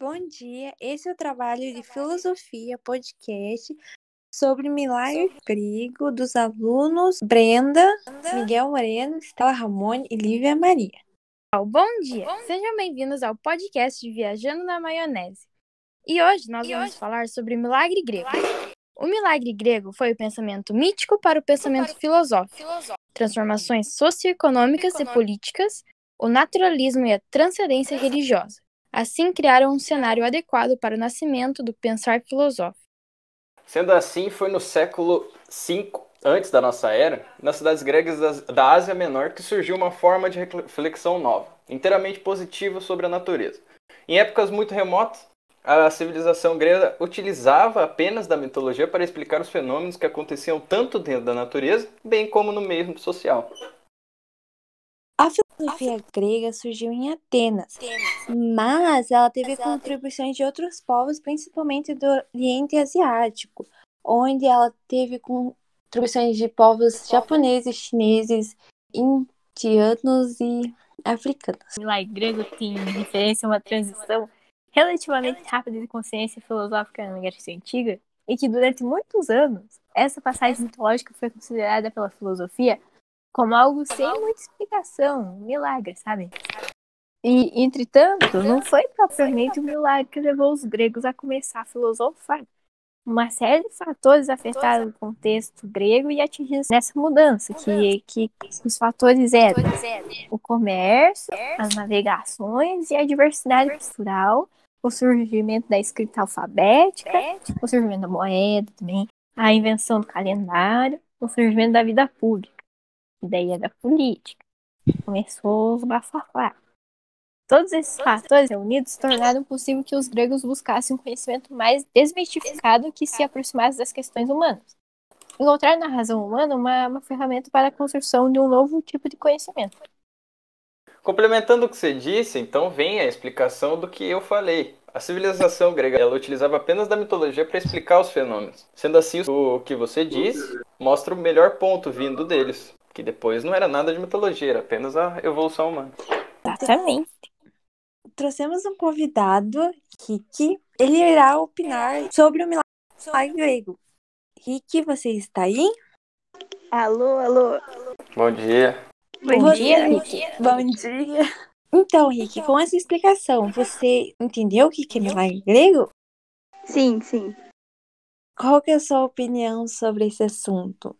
Bom dia, esse é o trabalho de filosofia podcast sobre milagre grego dos alunos Brenda, Miguel Moreno, Stella Ramone e Lívia Maria. Bom dia, sejam bem-vindos ao podcast de Viajando na Maionese. E hoje nós vamos falar sobre o milagre grego. O milagre grego foi o pensamento mítico para o pensamento filosófico, transformações socioeconômicas e políticas, o naturalismo e a transcendência religiosa. Assim, criaram um cenário adequado para o nascimento do pensar filosófico. Sendo assim, foi no século V antes da nossa era, nas cidades gregas da Ásia Menor, que surgiu uma forma de reflexão nova, inteiramente positiva sobre a natureza. Em épocas muito remotas, a civilização grega utilizava apenas da mitologia para explicar os fenômenos que aconteciam tanto dentro da natureza, bem como no meio social. A filosofia grega surgiu em Atenas, mas ela teve contribuições de outros povos, principalmente do Oriente Asiático, onde ela teve contribuições de povos japoneses, chineses, indianos e africanos. O milagre grego tem referência a uma transição relativamente rápida de consciência filosófica na Grécia Antiga, e que durante muitos anos essa passagem mitológica foi considerada pela filosofia como algo sem muita explicação, um milagre, sabe? E, entretanto, não foi propriamente um milagre que levou os gregos a começar a filosofar. Uma série de fatores afetaram o contexto grego e atingiram nessa mudança, que, que os fatores eram o comércio, as navegações e a diversidade cultural, o surgimento da escrita alfabética, o surgimento da moeda também, a invenção do calendário, o surgimento da vida pública ideia da política. Começou os bafafá. Todos esses fatores reunidos tornaram possível que os gregos buscassem um conhecimento mais desmistificado que se aproximasse das questões humanas. Encontrar na razão humana uma, uma ferramenta para a construção de um novo tipo de conhecimento. Complementando o que você disse, então vem a explicação do que eu falei. A civilização grega ela utilizava apenas da mitologia para explicar os fenômenos. Sendo assim, o que você disse mostra o melhor ponto vindo deles que depois não era nada de mitologia, era apenas a evolução humana. Exatamente. Trouxemos um convidado, Rick. Ele irá opinar sobre o milagre grego. Rick, você está aí? Alô, alô. Bom dia. Bom, Bom dia, Rick. Bom dia. Então, Rick, com essa explicação, você entendeu o que é milagre grego? Sim, sim. Qual que é a sua opinião sobre esse assunto?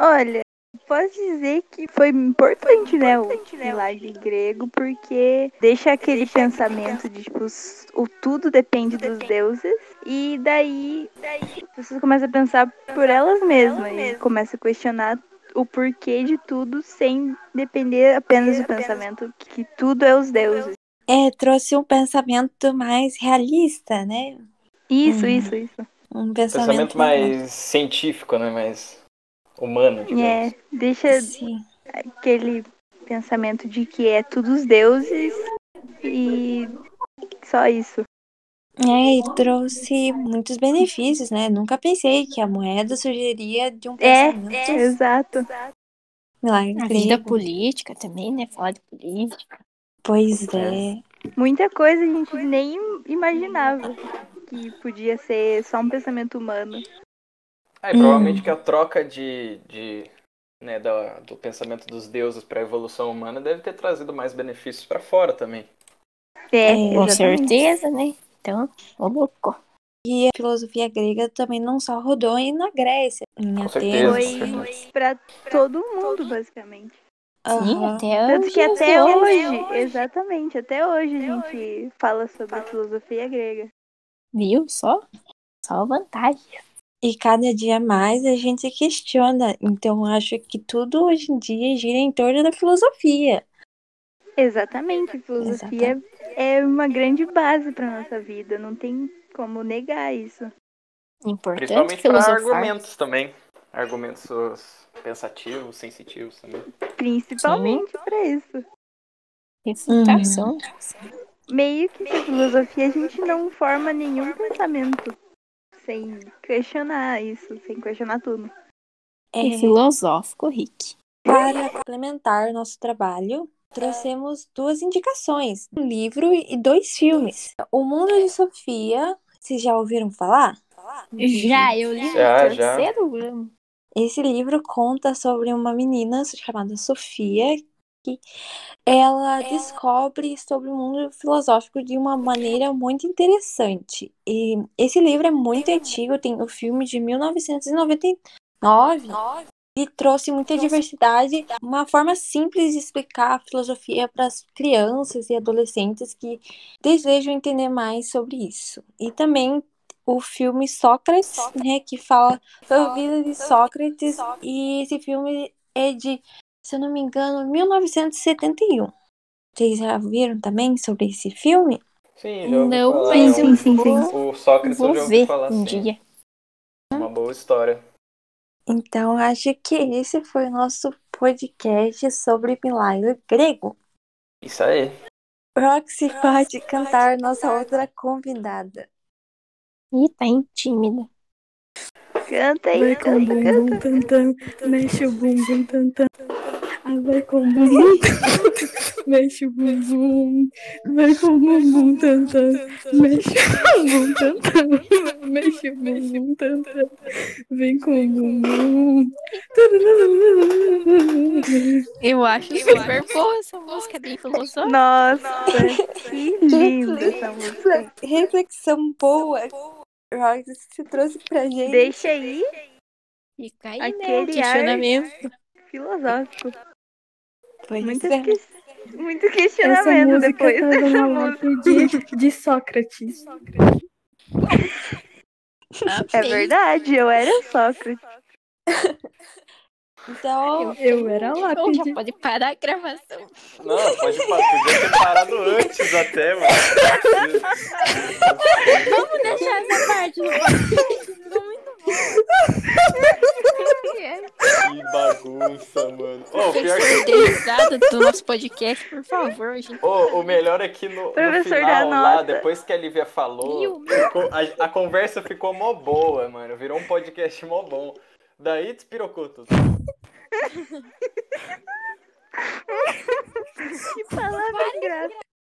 Olha, Posso dizer que foi importante, né, o milagre grego, porque deixa aquele pensamento de, tipo, o tudo depende dos deuses, e daí, daí você começa a pensar por elas mesmas, e começa a questionar o porquê de tudo sem depender apenas do pensamento que tudo é os deuses. É, trouxe um pensamento mais realista, né? Isso, hum. isso, isso. Um pensamento, pensamento mais científico, né? Mais humano, digamos. É, deixa Sim. aquele pensamento de que é tudo os deuses e só isso. É, e trouxe muitos benefícios, né? Nunca pensei que a moeda surgiria de um é, pensamento. É, é exato. Milagre a vida política também, né? Falar de política. Pois é. Muita coisa a gente nem imaginava que podia ser só um pensamento humano. É, provavelmente hum. que a troca de, de né, do, do pensamento dos deuses para a evolução humana deve ter trazido mais benefícios para fora também. É, é com certeza, né? Então, ô louco. E a filosofia grega também não só rodou na Grécia, em com Atenas. Foi para todo mundo, basicamente. Sim, uhum. até Tanto que até hoje, hoje, exatamente, até hoje até a gente hoje. fala sobre a filosofia grega. Viu? Só, só vantagem. E cada dia mais a gente se questiona. Então, acho que tudo hoje em dia gira em torno da filosofia. Exatamente. Filosofia Exatamente. é uma grande base para nossa vida. Não tem como negar isso. Importante Principalmente para argumentos também. Argumentos pensativos, sensitivos também. Principalmente para isso. Uhum. Meio que sem filosofia a gente não forma nenhum pensamento sem questionar isso, sem questionar tudo. É, filosófico, Rick. Para complementar nosso trabalho, trouxemos duas indicações: um livro e dois filmes. O Mundo de Sofia, vocês já ouviram falar? Já, eu li Já, no já. Esse livro conta sobre uma menina chamada Sofia ela descobre sobre o mundo filosófico de uma maneira muito interessante. E esse livro é muito antigo, tem o filme de 1999 e trouxe muita diversidade, uma forma simples de explicar a filosofia para as crianças e adolescentes que desejam entender mais sobre isso. E também o filme Sócrates, né, que fala sobre a vida de Sócrates, e esse filme é de, se eu não me engano, 1971. Vocês já viram também sobre esse filme? Sim, já ouvi Não, falar. mas eu um- vou, O Sócrates vou já ver falar um assim. dia. Uma boa história. Então, acho que esse foi o nosso podcast sobre milagre grego. Isso aí. Roxy pode cantar nossa outra convidada. Ih, tá tímida. Canta aí, Vai com o canta, canta. mexe o bumbum. Ah, vai com o bumbum, mexe o bumbum. Vai com o bumbum tam, mexe o bumbum tam. Mexe o bumbum tam, vem com o bumbum. Eu acho super boa essa música, bem filosófica. Nossa, que linda essa música. Reflexão boa. Roxy, você trouxe pra gente. Deixa aí, Fica aí, né, Aquele ar- questionamento. filosófico. Pois Muito, é. que... Muito Essa questionamento música depois dessa música. de, de Sócrates. É verdade, eu era Sócrates. Então, Eu era Ou já pode parar a gravação. Não, pode parar. Podia ter parado antes até, mano. Vamos deixar essa parte no podcast. Ficou muito bom. Que bagunça, mano. Ô, Tem pior que que. ser do nosso podcast, por favor, gente. Ô, o melhor é que no, no Professor final, lá, depois que a Lívia falou, ficou- a, a conversa ficou mó boa, mano. Virou um podcast mó bom. Daí despirocou tudo. Que palavra engraçada.